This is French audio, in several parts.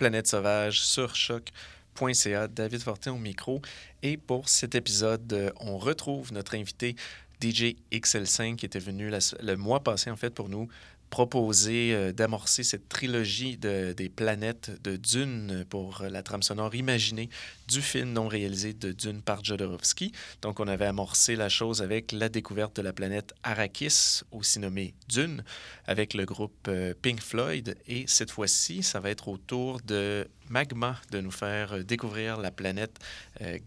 Planète Sauvage sur choc.ca. David Fortin au micro. Et pour cet épisode, euh, on retrouve notre invité DJ XL5 qui était venu le mois passé en fait pour nous proposer euh, d'amorcer cette trilogie de, des planètes de Dune pour la trame sonore imaginée du film non réalisé de Dune par Jodorowsky. Donc, on avait amorcé la chose avec la découverte de la planète Arrakis, aussi nommée Dune, avec le groupe euh, Pink Floyd. Et cette fois-ci, ça va être au tour de Magma de nous faire euh, découvrir la planète euh,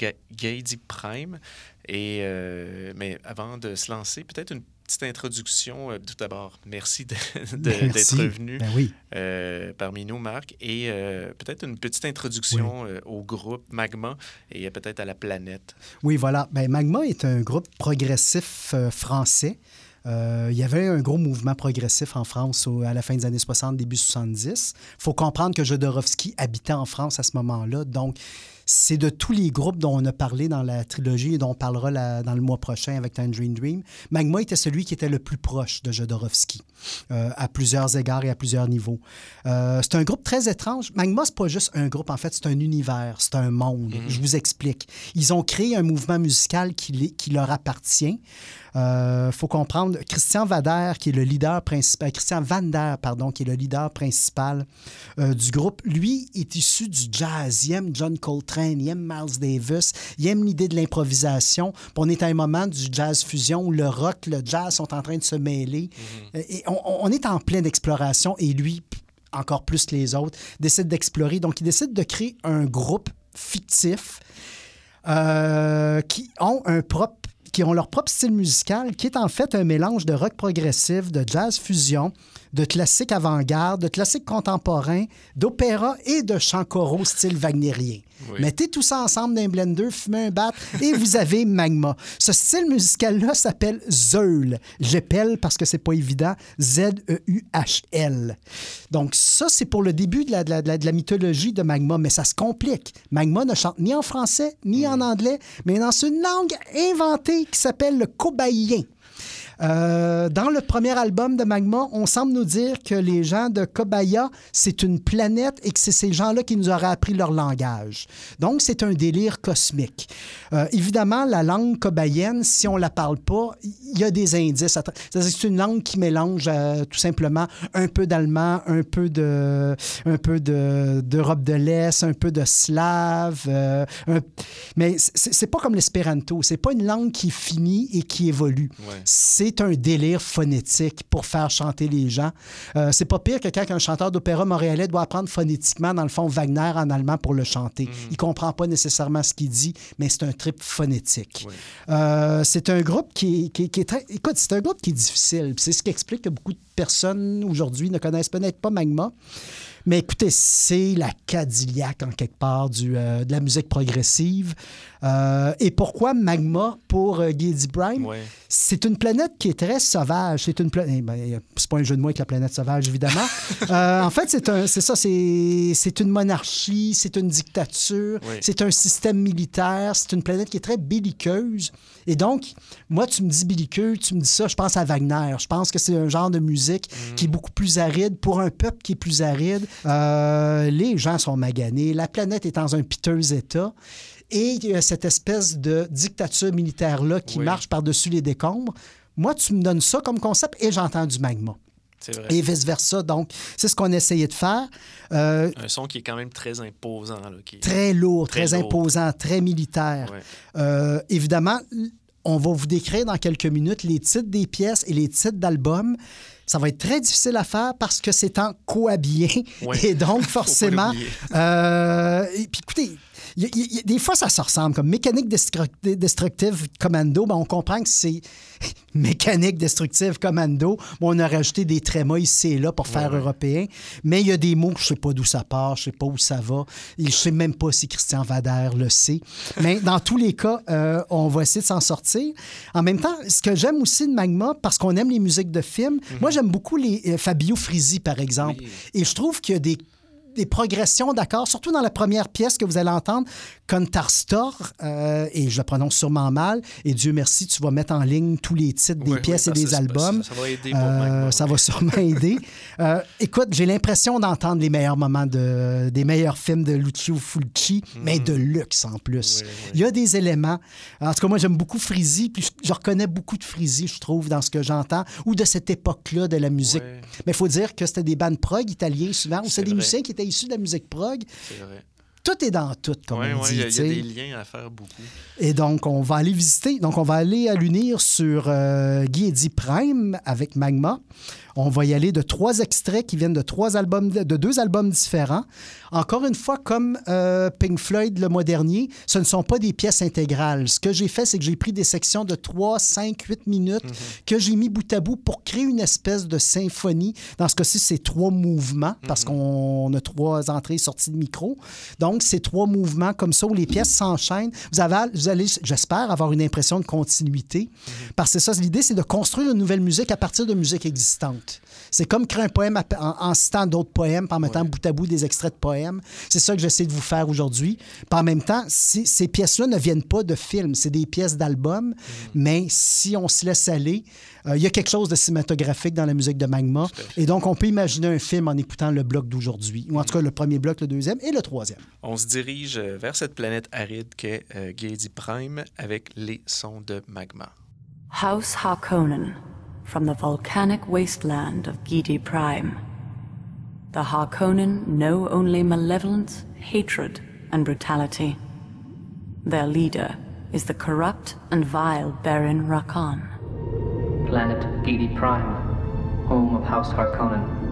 Prime. Et, mais avant de se lancer, peut-être une petite introduction. Euh, tout d'abord, merci d'être venu ben oui. euh, parmi nous, Marc. Et euh, peut-être une petite introduction euh, au groupe Magma et peut-être à la planète. Oui, voilà. Ben, Magma est un groupe progressif français. il y avait un gros mouvement progressif en France à la fin des années 60, début 70. Il faut comprendre que Jodorowsky habitait en France à ce moment-là. Donc, c'est de tous les groupes dont on a parlé dans la trilogie et dont on parlera dans le mois prochain avec Tangerine Dream. Magma était celui qui était le plus proche de Jodorowsky, euh, à plusieurs égards et à plusieurs niveaux. Euh, c'est un groupe très étrange. Magma, c'est pas juste un groupe, en fait, c'est un univers, c'est un monde. Mm-hmm. Je vous explique. Ils ont créé un mouvement musical qui, qui leur appartient. Il euh, faut comprendre, Christian Vader, qui est le leader principal, Christian Vander, pardon, qui est le leader principal du groupe, lui est issu du jazz. Il aime John Coltrane, il aime Miles Davis, il aime l'idée de l'improvisation. On est à un moment du jazz fusion où le rock, le jazz sont en train de se mêler. Mm-hmm. Euh, et on, est en pleine exploration et lui, encore plus que les autres, décide d'explorer. Donc, il décide de créer un groupe fictif qui ont un propre qui ont leur propre style musical, qui est en fait un mélange de rock progressif, de jazz fusion, de classique avant-garde, de classique contemporain, d'opéra et de chant choraux style wagnérien. Mettez tout ça ensemble dans un blender, fumez un bat et vous avez Magma. Ce style musical-là s'appelle Zeul. J'appelle parce que c'est pas évident. Z-E-U-H-L. Donc, ça, c'est pour le début de la, de, la, mythologie de Magma, mais ça se complique. Magma ne chante ni en français ni en anglais, mais dans une langue inventée qui s'appelle le cobaïen. Euh, dans le premier album de Magma, on semble nous dire que les gens de Kobaya, c'est une planète et que c'est ces gens-là qui nous auraient appris leur langage. Donc, c'est un délire cosmique. Euh, évidemment, la langue kobayenne, si on la parle pas, il y a des indices. C'est une langue qui mélange euh, tout simplement un peu d'allemand, un peu de, un peu d'Europe de, l'Est, un peu de slave. mais c'est pas comme l'espéranto. C'est pas une langue qui finit et qui évolue. C'est c'est un délire phonétique pour faire chanter les gens. Euh, c'est pas pire que quand un chanteur d'opéra montréalais doit apprendre phonétiquement, dans le fond, Wagner en allemand pour le chanter. Mhm. Il comprend pas nécessairement ce qu'il dit, mais c'est un trip phonétique. Euh, c'est un groupe qui, est très... Écoute, c'est un groupe qui est difficile. C'est ce qui explique que beaucoup de personnes aujourd'hui ne connaissent peut-être pas Magma. Mais écoutez, c'est la Cadillac en quelque part du, euh, de la musique progressive. Euh, et pourquoi Magma pour euh, Guy Bryan? C'est une planète qui est très sauvage. C'est une planète. Eh ben, c'est pas un jeu de mots avec la planète sauvage, évidemment. en fait, c'est un, c'est ça. C'est, c'est une monarchie, c'est une dictature, c'est un système militaire. C'est une planète qui est très belliqueuse. Et donc, moi, tu me dis belliqueux, tu me dis ça, je pense à Wagner. Je pense que c'est un genre de musique mm. qui est beaucoup plus aride pour un peuple qui est plus aride. Euh, les gens sont maganés, la planète est dans un piteux état. Et il y a cette espèce de dictature militaire-là qui marche par-dessus les décombres. Moi, tu me donnes ça comme concept et j'entends du magma. Vrai. Et vice-versa. Donc, c'est ce qu'on essayait de faire. Euh, un son qui est quand même très imposant. Très lourd, très, imposant, très militaire. Euh, évidemment, on va vous décrire dans quelques minutes les titres des pièces et les titres d'albums. Ça va être très difficile à faire parce que c'est en cohabillé. Ouais. Et donc, forcément. euh, et puis écoutez, y a- il y a- des fois, ça se ressemble. Comme mécanique destru- destructive commando, ben, on comprend que c'est mécanique destructive commando. Bon, on a rajouté des trémas ici et là pour faire ouais. européen. Mais il y a des mots que je sais pas d'où ça part, je sais pas où ça va. Et je sais même pas si Christian Vader le sait. Mais dans tous les cas, euh, on va essayer de s'en sortir. En même temps, ce que j'aime aussi de Magma, parce qu'on aime les musiques de films, moi j'aime beaucoup les euh, Fabio Frisi, par exemple. Oui. Et je trouve qu'il y a des des progressions d'accords, surtout dans la première pièce que vous allez entendre, Contarstor, euh, et je le prononce sûrement mal, et Dieu merci, tu vas mettre en ligne tous les titres des pièces et des albums. Ça, ça va aider pour Euh, ça va sûrement aider. Euh, écoute, j'ai l'impression d'entendre les meilleurs moments de, des meilleurs films de Lucio Fulci, mais de luxe en plus. Il y a des éléments. En tout cas, moi, j'aime beaucoup Frizzy, puis je, reconnais beaucoup de Frizzy, je trouve, dans ce que j'entends, ou de cette époque-là de la musique. Mais il faut dire que c'était des bandes prog italiens souvent, ou C'est des musiciens qui étaient issus de la musique prog. C'est vrai. Tout est dans tout, comme Ouais, on ouais, dit. il y a- il y, a tu sais. des liens à faire beaucoup. Et donc, on va aller visiter. Donc, on va aller à l'unir sur euh, Guy Eddy Prime avec Magma. On va y aller de trois extraits qui viennent de trois albums, de deux albums différents. Encore une fois, comme euh, Pink Floyd le mois dernier, ce ne sont pas des pièces intégrales. Ce que j'ai fait, c'est que j'ai pris des sections de 3, 5, 8 minutes que j'ai mis bout à bout pour créer une espèce de symphonie. Dans ce cas-ci, c'est trois mouvements parce qu'on a trois entrées et sorties de micro. Donc, c'est trois mouvements comme ça où les pièces s'enchaînent. Vous, avez, vous allez, j'espère, avoir une impression de continuité. Parce que ça, l'idée, c'est de construire une nouvelle musique à partir de musique existante. C'est comme créer un poème à- en, en citant d'autres poèmes, en mettant bout à bout des extraits de poèmes. C'est ça que j'essaie de vous faire aujourd'hui. Puis en même temps, si- ces pièces-là ne viennent pas de films, c'est des pièces d'albums, mais si on se laisse aller, euh, il y a quelque chose de cinématographique dans la musique de Magma. Et donc, on peut imaginer un film en écoutant le bloc d'aujourd'hui, ou en tout cas le premier bloc, le deuxième et le troisième. On se dirige euh, vers cette planète aride qu'est euh, Gaidy Prime avec les sons de Magma. House Harkonnen, from the volcanic wasteland of Gidi Prime. The Harkonnen know only malevolence, hatred, and brutality. Their leader is the corrupt and vile Baron Rakan. Planet Gedi Prime, home of House Harkonnen.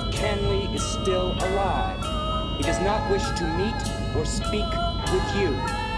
of Canley is still alive. He does not wish to meet or speak with you.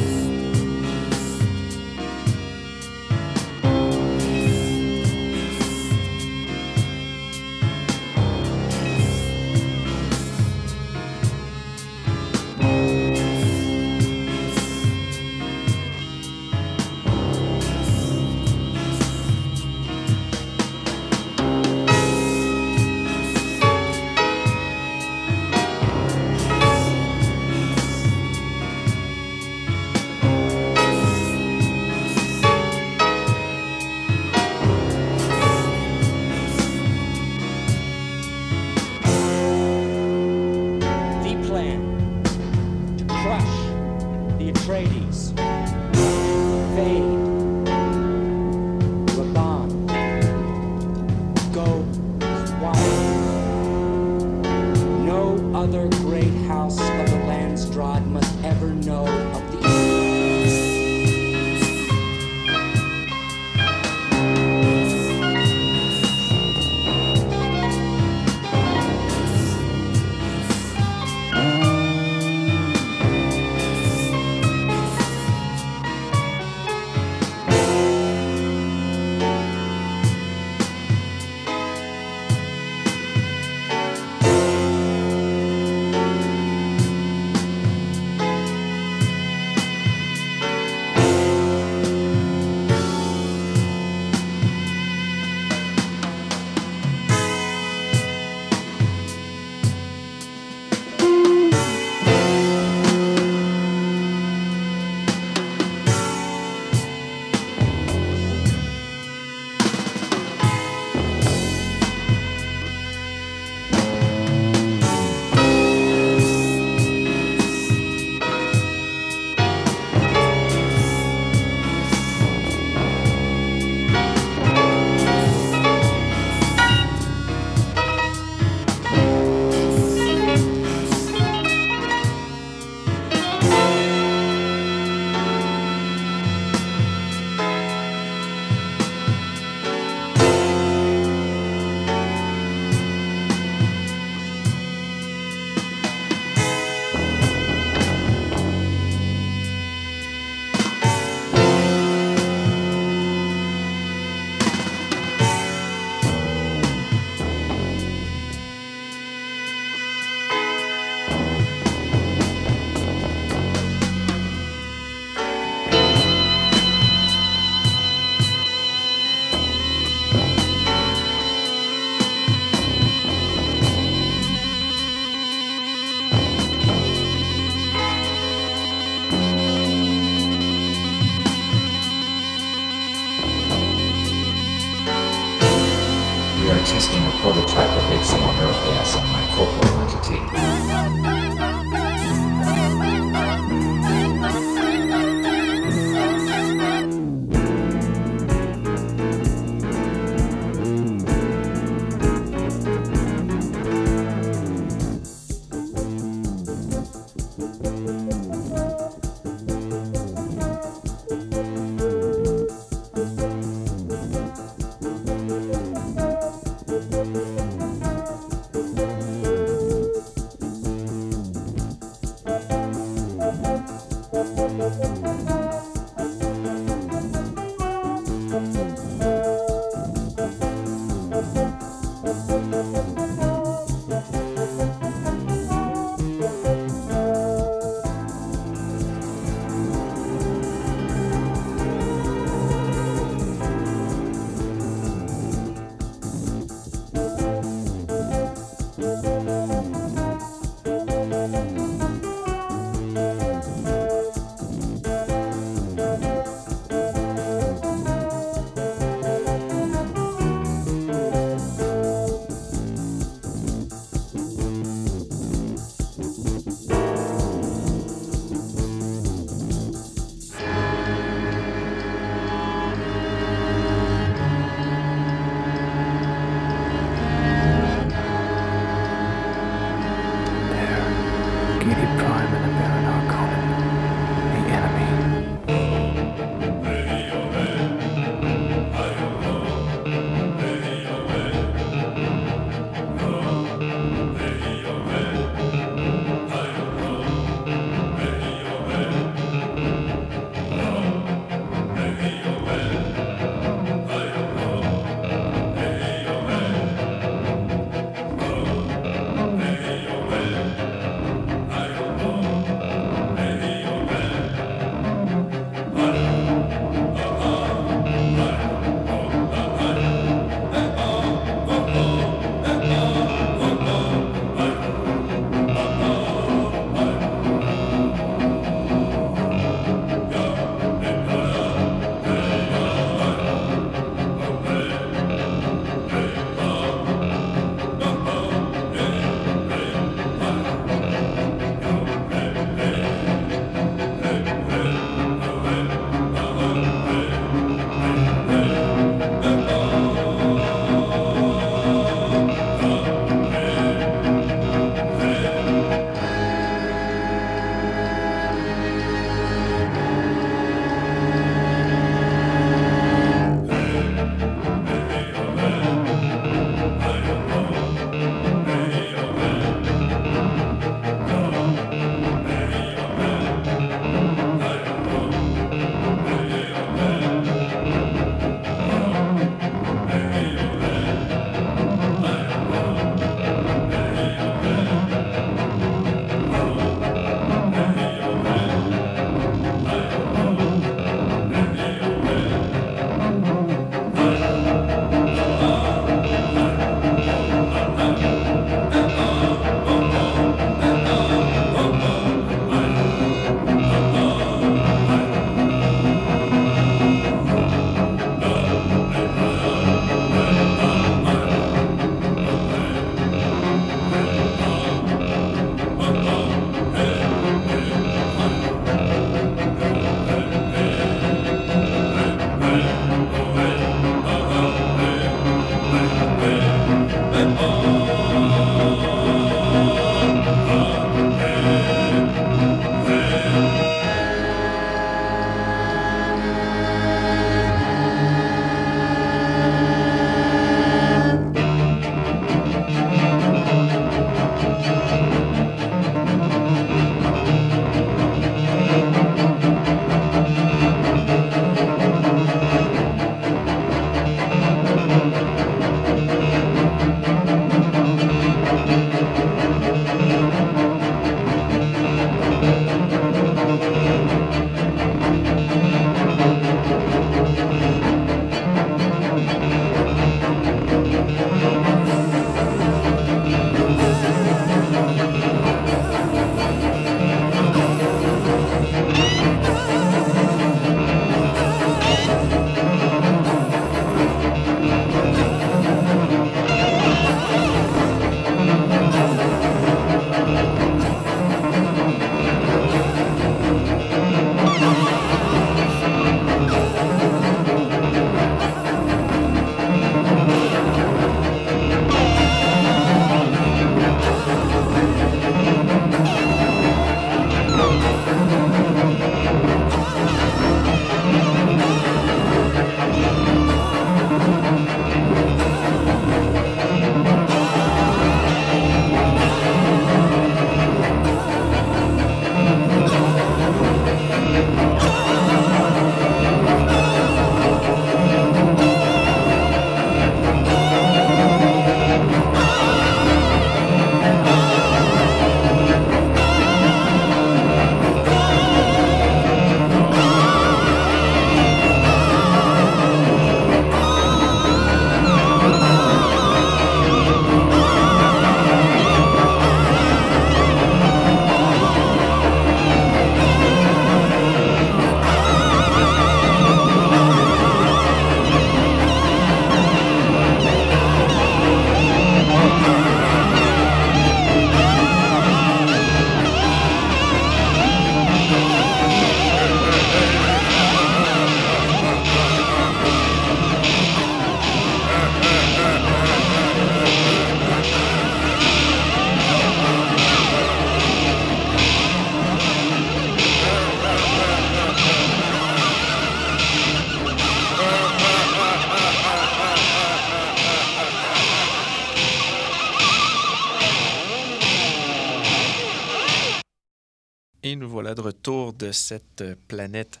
Cette euh, planète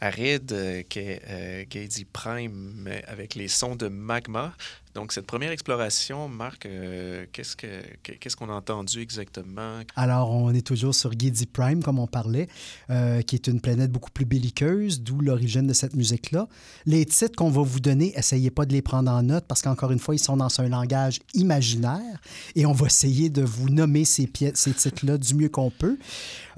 aride euh, qu'est euh, Prime avec les sons de magma. Donc, cette première exploration, Marc, euh, qu'est-ce que- que- qu'est-ce qu'on a entendu exactement? Alors, on est toujours sur Giddy Prime, comme on parlait, euh, qui est une planète beaucoup plus belliqueuse, d'où l'origine de cette musique-là. Les titres qu'on va vous donner, essayez pas de les prendre en note parce qu'encore une fois, ils sont dans un langage imaginaire et on va essayer de vous nommer ces titres-là du mieux qu'on peut.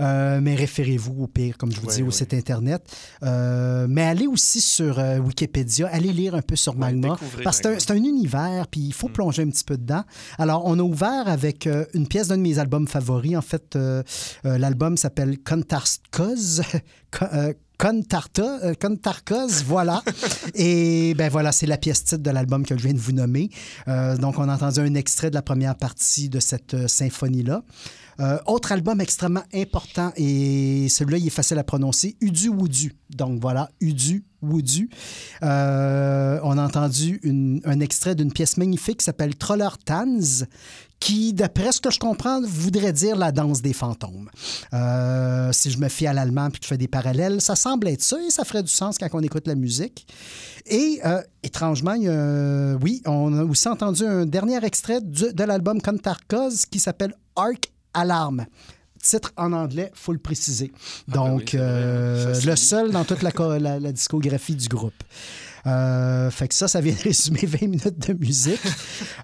Euh, mais référez-vous au pire, comme je vous dis, au site Internet. Euh, mais allez aussi sur euh, Wikipédia, allez lire un peu sur Magma. parce que c'est un- univers, puis il faut plonger un petit peu dedans. Alors, on a ouvert avec une pièce d'un de mes albums favoris. En fait, l'album s'appelle Contarkos. Con- euh, Contarta, euh, voilà. Et ben voilà, c'est la pièce titre de l'album que je viens de vous nommer. Euh, donc, on a entendu un extrait de la première partie de cette euh, symphonie-là. Euh, autre album extrêmement important, et celui-là, il est facile à prononcer, Udu Wudu. Donc voilà, Udu Wudu. Euh, on a entendu un extrait d'une pièce magnifique qui s'appelle Troller Tanz, qui, d'après ce que je comprends, voudrait dire la danse des fantômes. Euh, si je me fie à l'allemand puis que je fais des parallèles, ça semble être ça et ça ferait du sens quand on écoute la musique. Et étrangement, oui, on a aussi entendu un dernier extrait de l'album Contarkos qui s'appelle Arc Alarm. Titre en anglais, faut le préciser. Ah ben oui, Donc, euh, le seul dans toute la, co- la- la discographie du groupe. Euh, fait que ça, ça vient de résumer 20 minutes de musique.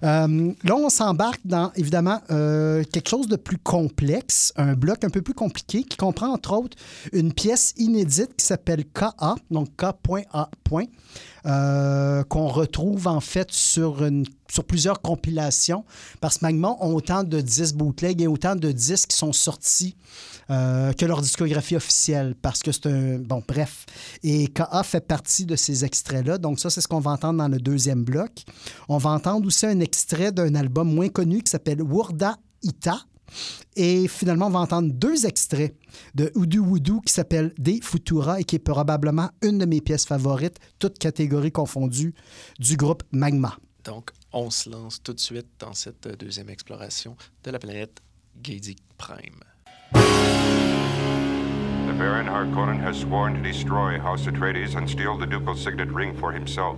Euh, là, on s'embarque dans, évidemment, quelque chose de plus complexe, un bloc un peu plus compliqué qui comprend, entre autres, une pièce inédite qui s'appelle KA, donc K.A. euh, qu'on retrouve en fait sur, sur plusieurs compilations, parce que Magma ont autant de disques bootleg et autant de disques qui sont sortis euh, que leur discographie officielle, parce que c'est un... Bon, bref. Et KA fait partie de ces extraits-là, donc ça, c'est ce qu'on va entendre dans le deuxième bloc. On va entendre aussi un extrait d'un album moins connu qui s'appelle Wurda Ita. Et finalement, on va entendre deux extraits de Udu Wudu qui s'appelle Des Futura et qui est probablement une de mes pièces favorites, toutes catégories confondues, du groupe Magma. Donc, on se lance tout de suite dans cette euh, deuxième exploration de la planète Gady Prime. The Baron Harkonnen has sworn to destroy House Atreides and steal the ducal signet ring for himself.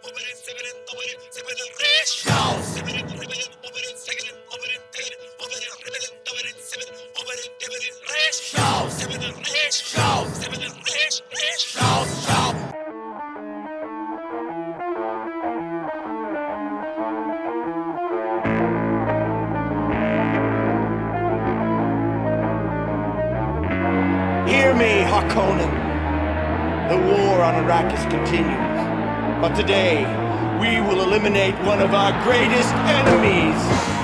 continues. But today, we will eliminate one of our greatest enemies.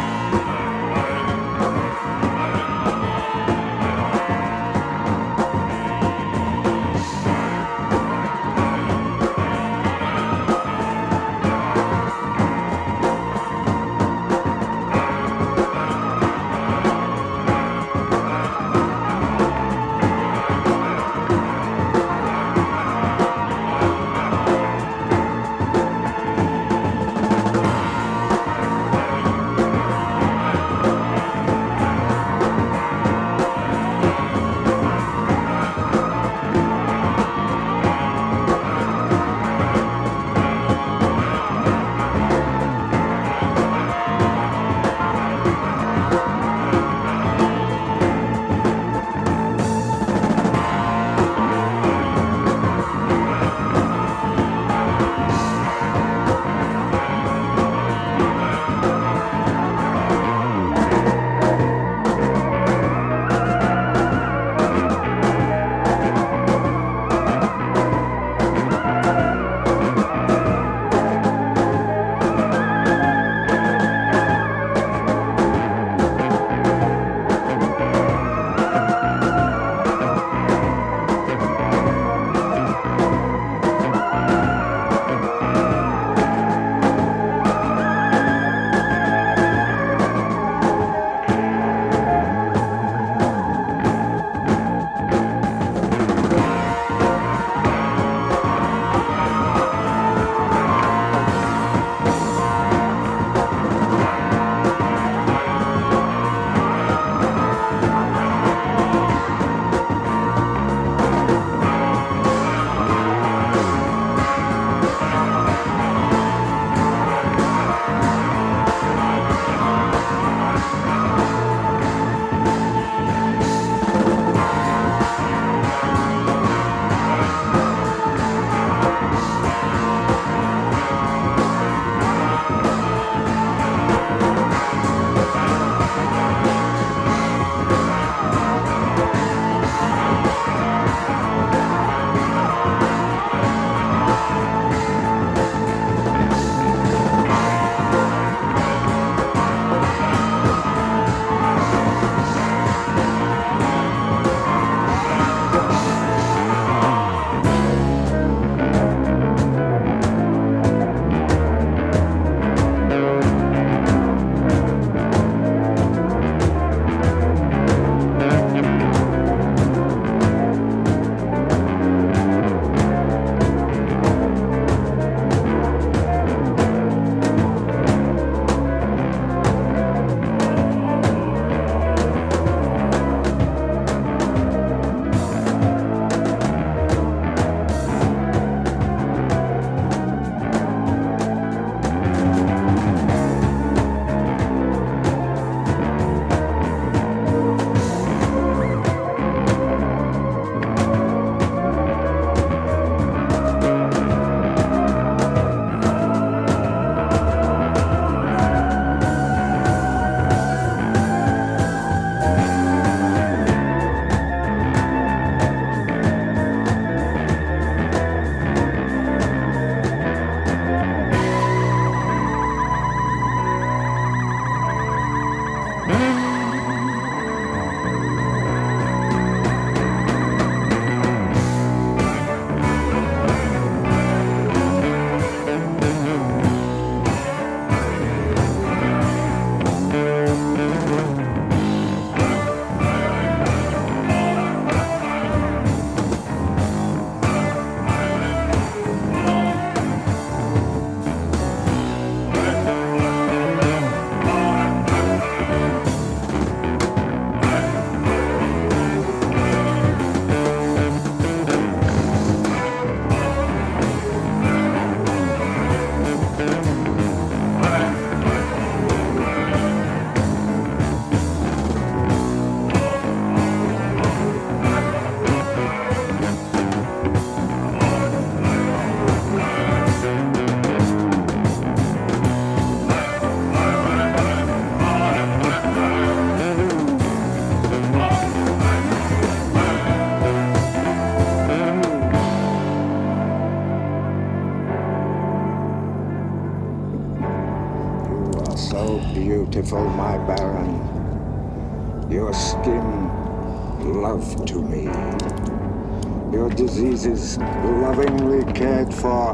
Lovingly cared for,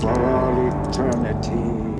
for all eternity.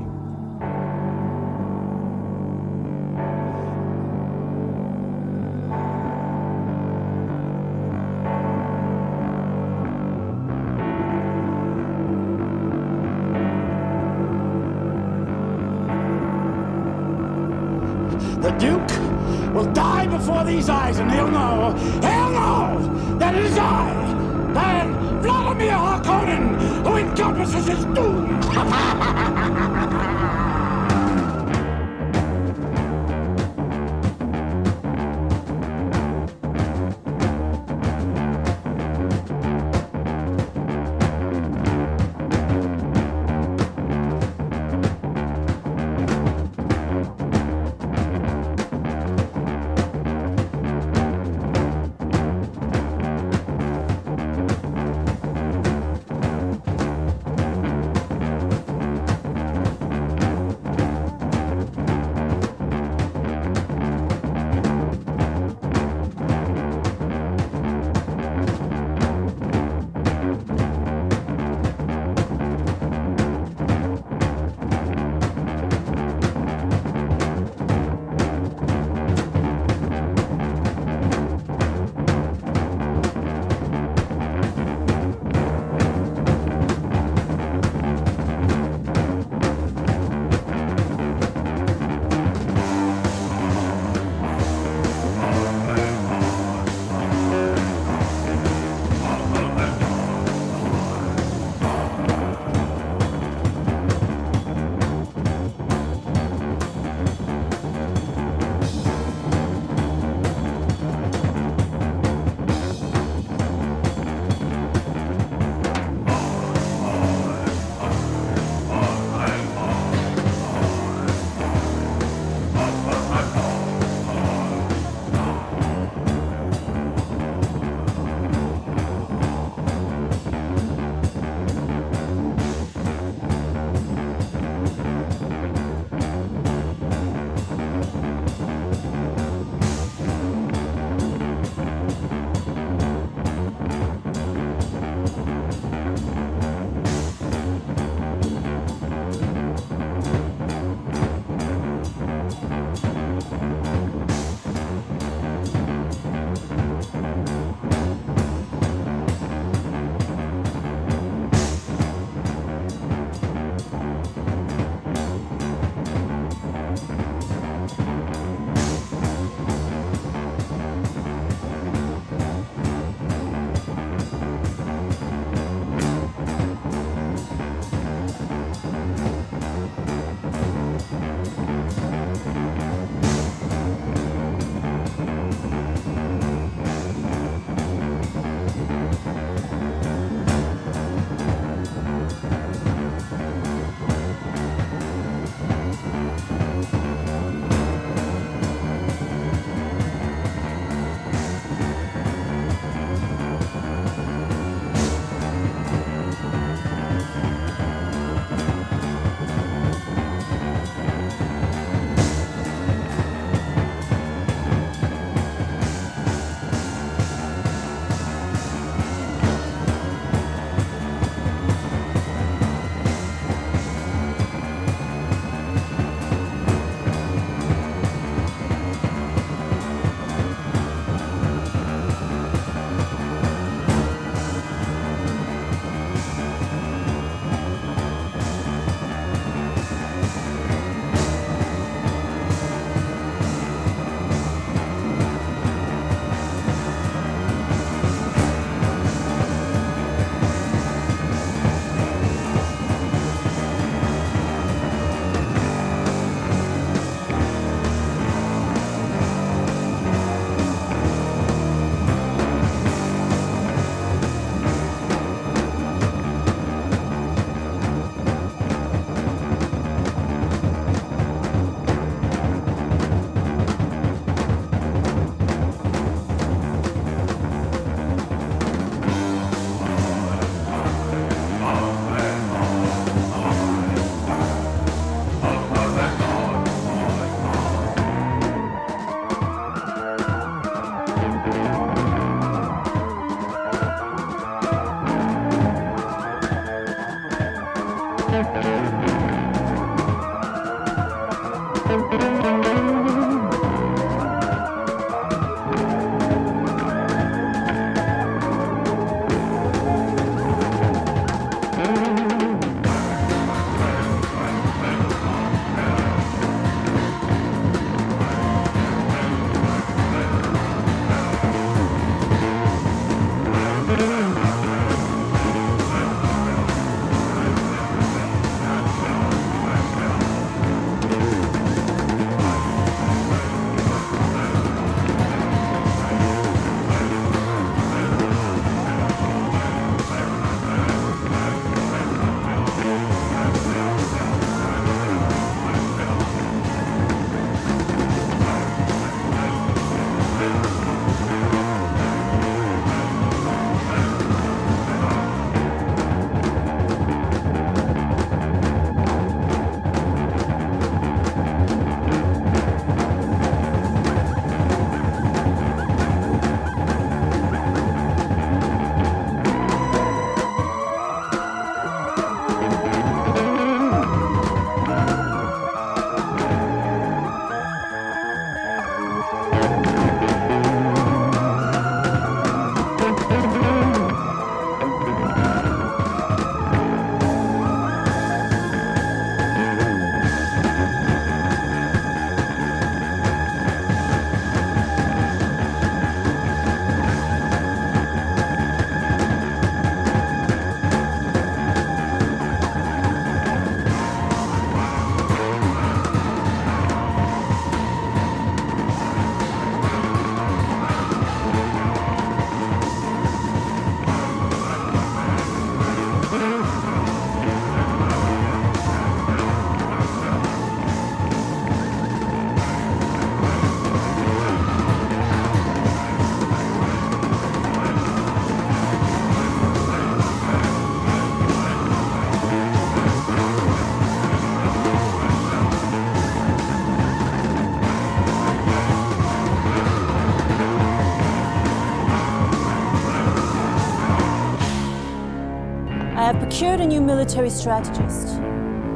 New military strategist,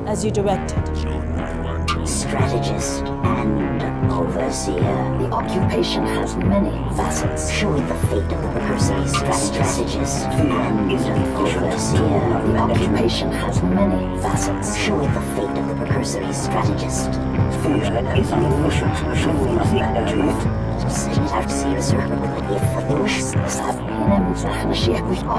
as you directed. Strategist and overseer. The occupation has many facets, showing the fate of the precursory strategist and overseer. The occupation has many facets, showing the fate of the precursory strategist. Fear is an efficient tool of management. If the wish have him Mashiach with all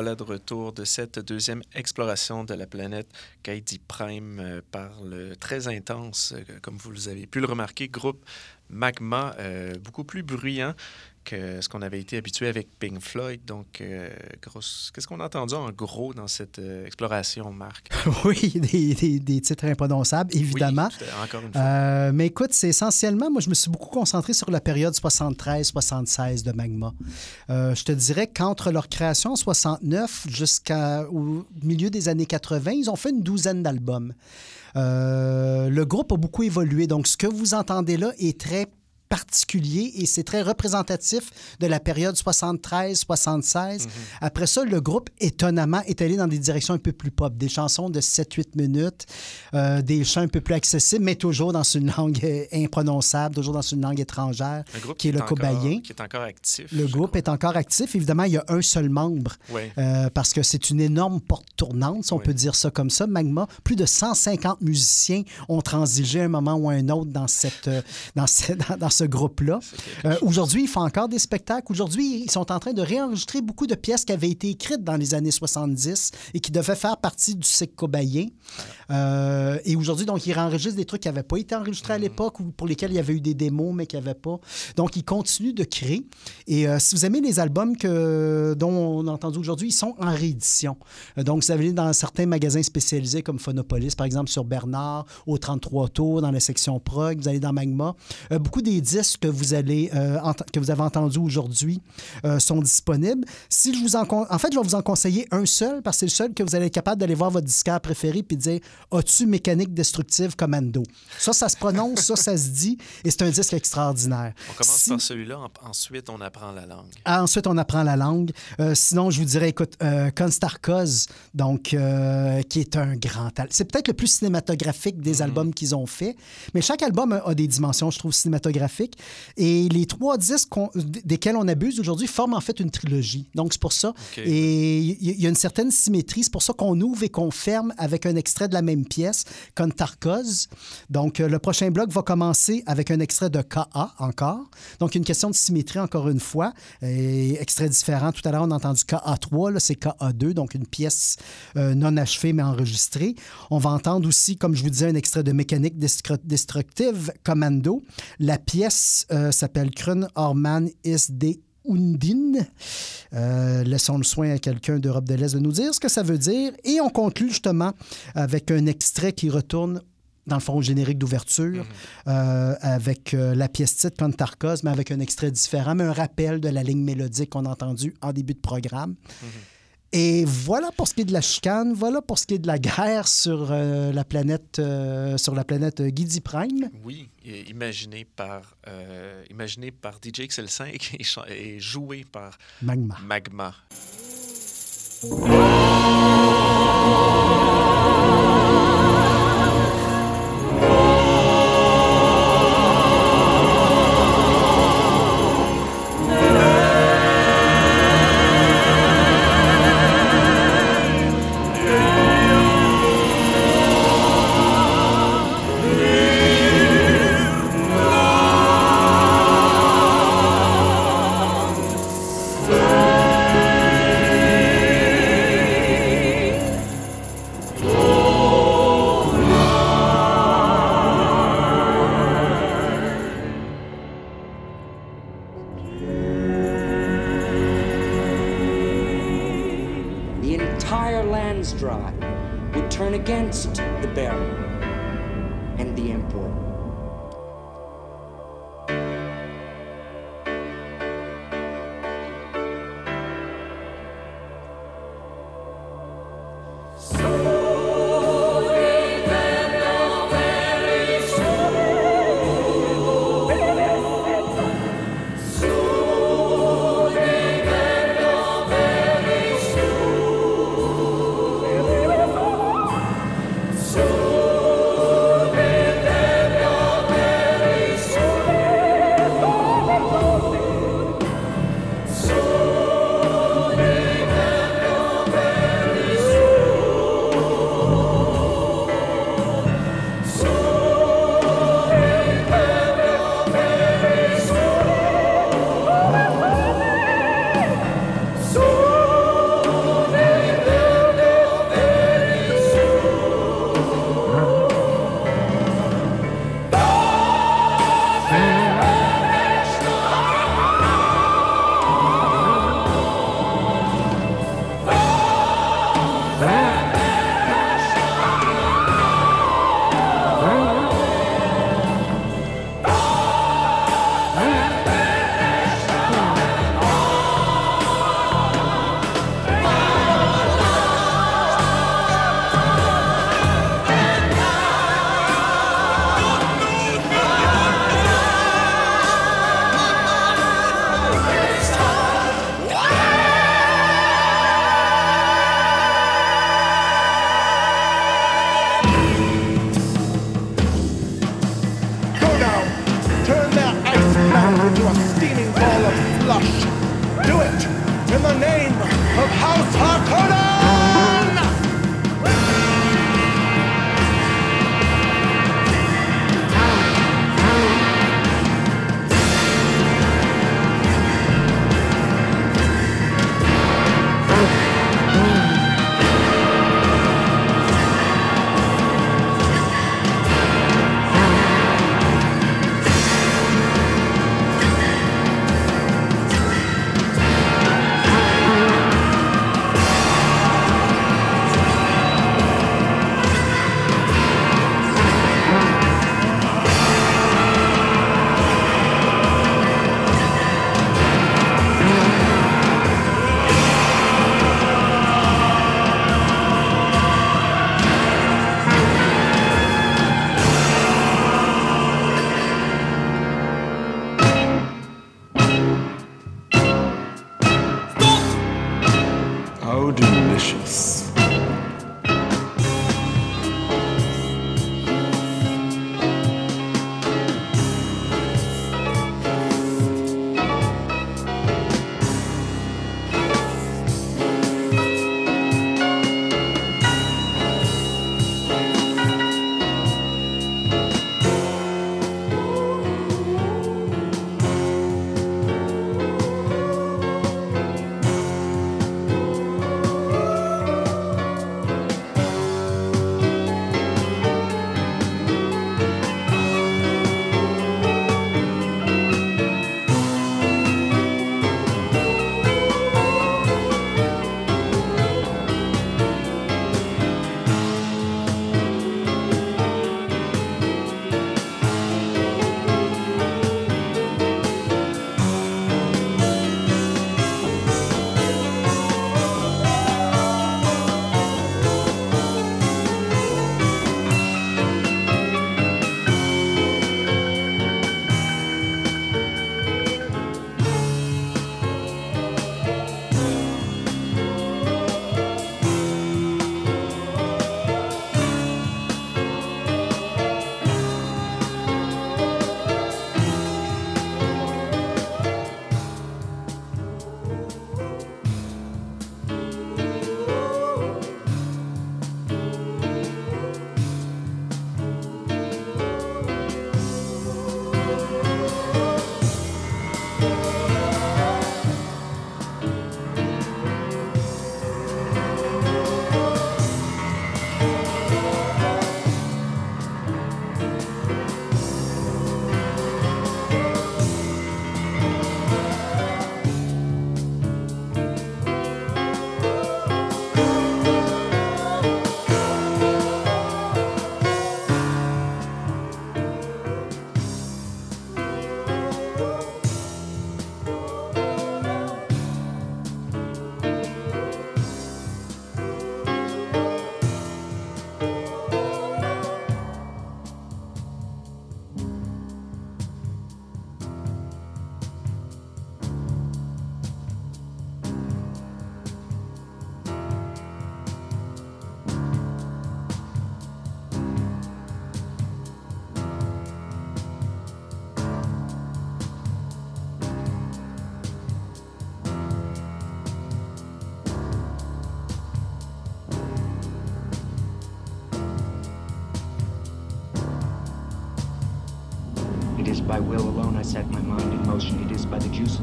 voilà de retour de cette deuxième exploration de la planète Kaidi Prime euh, par le très intense, euh, comme vous avez pu le remarquer, groupe Magma, euh, beaucoup plus bruyant que ce qu'on avait été habitué avec Pink Floyd. Donc, euh, qu'est-ce qu'on a entendu en gros dans cette euh, exploration, Marc? oui, des, des- des titres imprononçables, évidemment. Oui, encore une fois. Euh, mais écoute, c'est essentiellement, moi, je me suis beaucoup concentré sur la période 73-76 de Magma. Je te dirais qu'entre leur création en 69 jusqu'au milieu des années 80, ils ont fait une douzaine d'albums. Le groupe a beaucoup évolué. Donc, ce que vous entendez là est très particulier et c'est très représentatif de la période 73-76. Après ça, le groupe, étonnamment, est allé dans des directions un peu plus pop, des chansons de 7-8 minutes, euh, des chants un peu plus accessibles, mais toujours dans une langue euh, imprononçable, toujours dans une langue étrangère, qui est le cobayen. Qui est encore actif. Le groupe est encore actif. Évidemment, il y a un seul membre euh, parce que c'est une énorme porte tournante, si on Oui. peut dire ça comme ça. Magma, plus de 150 musiciens ont transigé à un moment ou à un autre dans, cette, dans, ce, dans, dans ce groupe-là. Euh, Aujourd'hui, ils font encore des spectacles. Aujourd'hui, ils sont en train de réenregistrer beaucoup de pièces qui avaient été écrites dans les années 70 et qui devaient faire partie du cycle cobayen. Euh, et aujourd'hui, donc, ils réenregistrent des trucs qui n'avaient pas été enregistrés à Mm. l'époque ou pour lesquels il y avait eu des démos, mais qui n'avaient pas. Donc, ils continuent de créer. Et euh, si vous aimez les albums que, dont on a entendu aujourd'hui, ils sont en réédition. Donc, vous allez dans certains magasins spécialisés comme Phonopolis, par exemple, sur Bernard, au 33 Tours, dans la section prog, vous allez dans Magma. Beaucoup des disques que vous, allez, euh, que vous avez entendus aujourd'hui euh, sont disponibles. Si je vous en, en fait, je vais vous en conseiller un seul, parce que c'est le seul que vous allez être capable d'aller voir votre disquaire préféré puis dire As-tu mécanique destructive commando? Ça, ça se prononce, ça, ça se dit, et c'est un disque extraordinaire. On commence Si- par celui-là, en- ensuite on apprend la langue. ah, ensuite, on apprend la langue. Euh, sinon, je vous dirais, écoute, Constarkos, donc, qui est un grand. C'est peut-être le plus cinématographique des albums qu'ils ont fait, mais chaque album a des dimensions, je trouve, cinématographiques. Et les trois disques desquels on abuse aujourd'hui forment en fait une trilogie. Donc, c'est pour ça. Et il y, a une certaine symétrie. C'est pour ça qu'on ouvre et qu'on ferme avec un extrait de la même pièce, comme Tarkoz. Donc, euh, le prochain bloc va commencer avec un extrait de KA encore. Donc, une question de symétrie encore une fois. Et extrait différent. Tout à l'heure, on a entendu KA3, là, c'est KA2, donc une pièce euh, non achevée mais enregistrée. On va entendre aussi, comme je vous disais, un extrait de Mécanique Destru- Destructive Commando. La pièce euh, s'appelle Krun Orman is de Undine. Euh, laissons le soin à quelqu'un d'Europe de l'Est de nous dire ce que ça veut dire. Et on conclut justement avec un extrait qui retourne dans le fond au générique d'ouverture, euh, avec euh, la pièce titre Pantarkos, mais avec un extrait différent, mais un rappel de la ligne mélodique qu'on a entendue en début de programme. Et voilà pour ce qui est de la chicane, voilà pour ce qui est de la guerre sur euh, la planète, euh, sur la planète euh, Gidi Prime. Oui, imaginé par, euh, imaginé par DJ XL5 et, chan- et joué par Magma. Magma.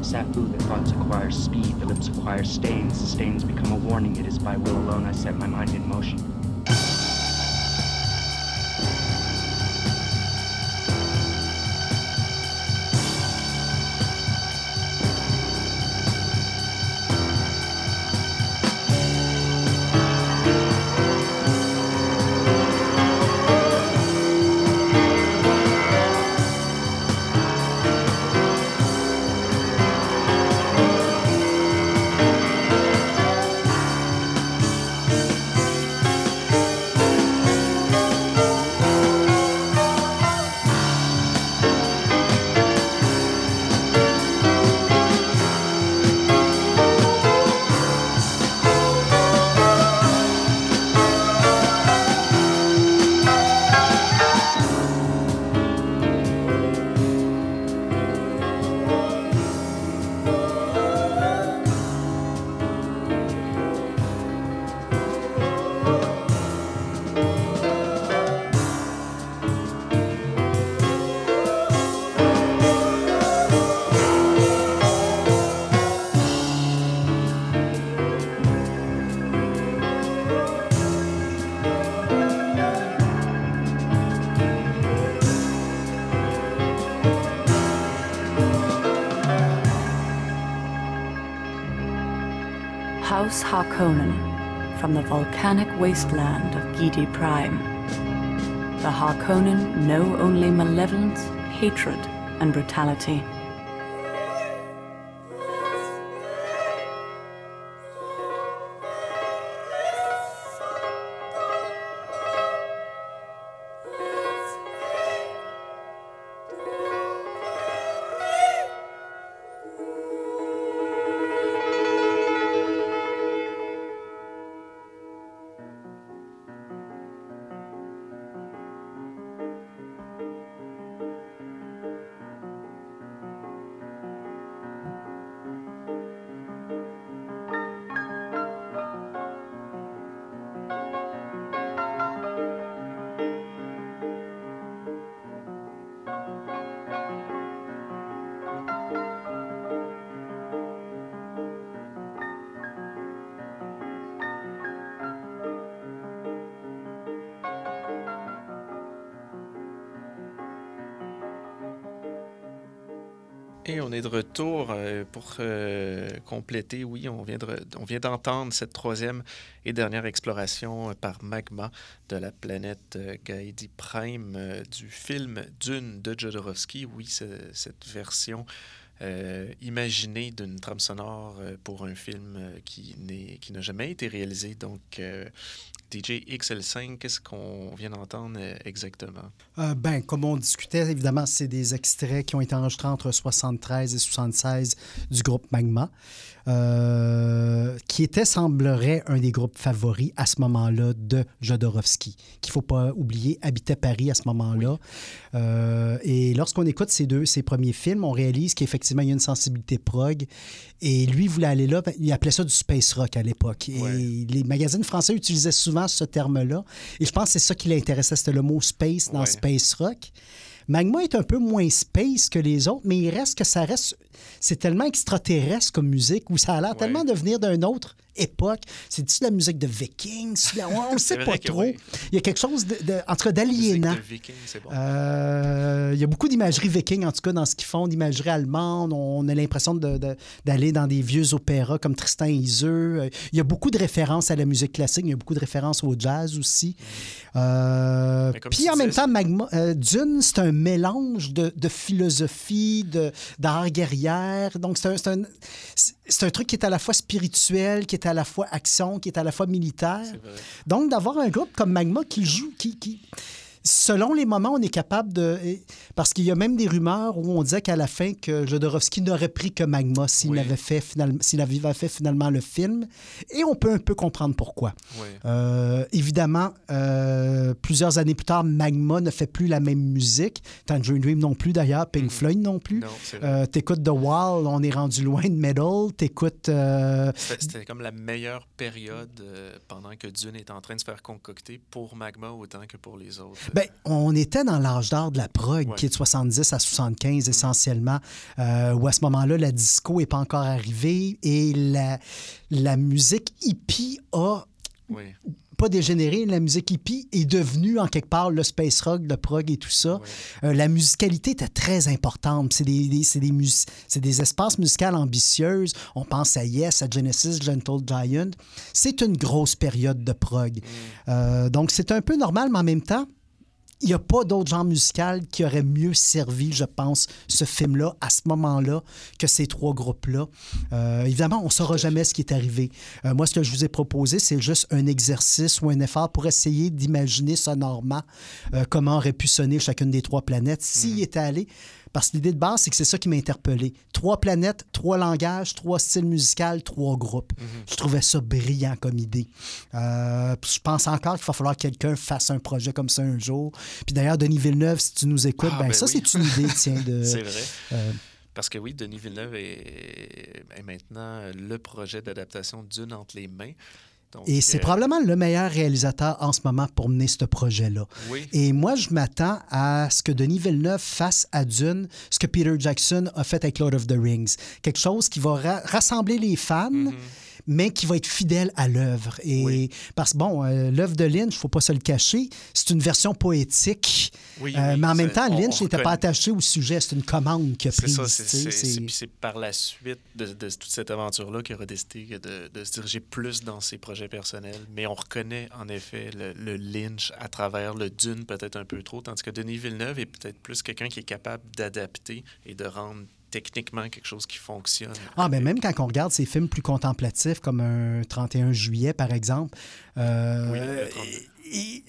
Safu that thoughts acquire speed, the lips acquire stains, the stains become a warning. It is by will alone I set my mind in motion. House Harkonnen from the volcanic wasteland of Gidi Prime. The Harkonnen know only malevolence, hatred, and brutality. Retour euh, pour euh, compléter. Oui, on vient, d'entendre cette troisième et dernière exploration euh, par Magma de la planète Gaidi Prime du film Dune de Jodorowsky. Oui, cette version euh, imaginée d'une trame sonore euh, pour un film euh, qui n'est- qui n'a jamais été réalisé. Donc, euh, DJ XL5, qu'est-ce qu'on vient d'entendre exactement? Euh, ben, comme on discutait, évidemment, c'est des extraits qui ont été enregistrés entre 73 et 76 du groupe Magma, euh, qui était, semblerait, un des groupes favoris à ce moment-là de Jodorowsky, qu'il ne faut pas oublier, habitait Paris à ce moment-là. Euh, et lorsqu'on écoute ces deux, ses premiers films, on réalise qu'effectivement, il y a une sensibilité prog. Et lui voulait aller là, ben, il appelait ça du space rock à l'époque. Et les magazines français utilisaient souvent ce terme-là. Et je pense que c'est ça qui l'intéressait, c'était le mot space dans Ouais. space rock. Magma est un peu moins space que les autres, mais il reste que ça reste. C'est tellement extraterrestre comme musique, où ça a l'air tellement de venir d'une autre époque? C'est-tu de la musique de la- On ne sait pas trop. oui. Il y a quelque chose, de, de- en tout cas, d'aliénant. Viking, bon. Euh, il y a beaucoup d'imagerie viking, en tout cas, dans ce qu'ils font, d'imagerie allemande. On a l'impression de- d'aller dans des vieux opéras comme Tristan et Isolde. Euh, Il y a beaucoup de références à la musique classique. Il y a beaucoup de références au jazz aussi. Euh, Puis en même disais, temps, Magma, euh, Dune, c'est un mélange de, de philosophie, de- d'art guerrière. Donc, c'est un, c'est un- truc qui est à la fois spirituel, qui est à la fois action, qui est à la fois militaire. Donc, d'avoir un groupe comme Magma qui joue, qui, qui- selon les moments, on est capable de. Parce qu'il y a même des rumeurs où on disait qu'à la fin, que Jodorowsky n'aurait pris que Magma s'il avait fait finalement, s'il avait fait finalement le film. Et on peut un peu comprendre pourquoi. Oui. Euh, évidemment, euh, plusieurs années plus tard, Magma ne fait plus la même musique. Tangerine Dream non plus, d'ailleurs. Pink Floyd non plus. Non. Euh, T'écoutes The Wall, on est rendu loin de Metal. T'écoutes... C'était c'était comme la meilleure période pendant que Dune est en train de se faire concocter pour Magma autant que pour les autres. Ben, on était dans l'âge d'or de la prog, qui est de 70 à 75 essentiellement, euh, où à ce moment-là, la disco n'est pas encore arrivée et la, la musique hippie a Oui. pas dégénéré. La musique hippie est devenue en quelque part le space rock, le prog et tout ça. Euh, la musicalité était très importante. C'est des, des- c'est des, mus- c'est des espaces musicaux ambitieuses. On pense à Yes, à Genesis, Gentle Giant. C'est une grosse période de prog. Euh, donc, c'est un peu normal, mais en même temps, il n'y a pas d'autre genre musical qui aurait mieux servi, je pense, ce film-là à ce moment-là que ces trois groupes-là. Euh, évidemment, on ne saura jamais ce qui est arrivé. Euh, moi, ce que je vous ai proposé, c'est juste un exercice ou un effort pour essayer d'imaginer sonorement euh, comment aurait pu sonner chacune des trois planètes s'il était allé. Parce que l'idée de base, c'est que c'est ça qui m'a interpellé. Trois planètes, trois langages, trois styles musicaux, trois groupes. Je trouvais ça brillant comme idée. Euh, je pense encore qu'il va falloir que quelqu'un fasse un projet comme ça un jour. Puis d'ailleurs, Denis Villeneuve, si tu nous écoutes, Ah, ben, ben ça, oui. c'est une idée, tiens, de... C'est vrai. euh, Parce que oui, Denis Villeneuve est, est maintenant le projet d'adaptation d'une entre les mains. Donc, Et c'est euh, probablement le meilleur réalisateur en ce moment pour mener ce projet-là. Oui. Et moi, je m'attends à ce que Denis Villeneuve fasse à Dune ce que Peter Jackson a fait avec Lord of the Rings. Quelque chose qui va ra- rassembler les fans, Mm-hmm. Mais qui va être fidèle à l'œuvre. Et parce que, bon, euh, l'œuvre de Lynch, il ne faut pas se le cacher, c'est une version poétique. Oui, Euh, oui, mais en même temps, Lynch n'était pas attaché au sujet. C'est une commande qu'il a prise. c'est- par la suite de, de toute cette aventure-là qu'il aura décidé de, de se diriger plus dans ses projets personnels. Mais on reconnaît en effet le, le Lynch à travers le Dune peut-être un peu trop, tandis que Denis Villeneuve est peut-être plus quelqu'un qui est capable d'adapter et de rendre techniquement quelque chose qui fonctionne. Ah, ben même quand on regarde ces films plus contemplatifs, comme un 31 juillet, par exemple, euh, Oui, le 32. et-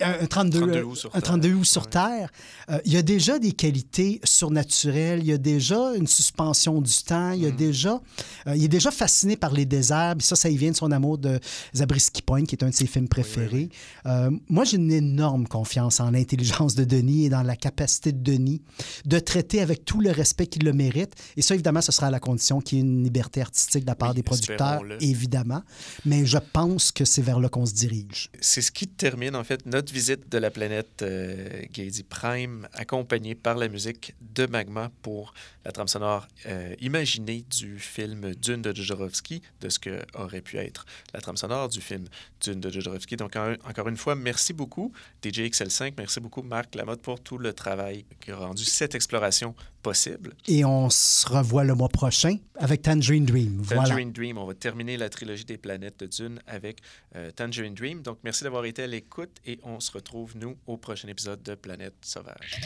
un 32, 32 euh, août sur un 32 août sur Terre, euh, il y a déjà des qualités surnaturelles, il y a déjà une suspension du temps, Mm. il y a déjà... euh, il est déjà fasciné par les déserts, puis ça, ça y vient de son amour de Zabriskie Point, qui est un de ses films préférés. Euh, moi, j'ai une énorme confiance en l'intelligence de Denis et dans la capacité de Denis de traiter avec tout le respect qu'il le mérite. Et ça, évidemment, ce sera à la condition qu'il y ait une liberté artistique de la part des producteurs, évidemment. Mais je pense que c'est vers là qu'on se dirige. C'est ce qui termine en notre visite de la planète euh, Prime, accompagnée par la musique de Magma pour la trame sonore euh, imaginée du film Dune de Jodorowsky, de ce que aurait pu être la trame sonore du film Dune de Jodorowsky. Donc en- encore une fois, merci beaucoup DJ XL5, merci beaucoup Marc Lamotte pour tout le travail qui a rendu cette exploration possible. Et on se revoit le mois prochain avec Tangerine Dream. Voilà. Tangerine Dream. On va terminer la trilogie des planètes de Dune avec euh, Tangerine Dream. Donc, merci d'avoir été à l'écoute et on se retrouve, nous, au prochain épisode de Planète Sauvage.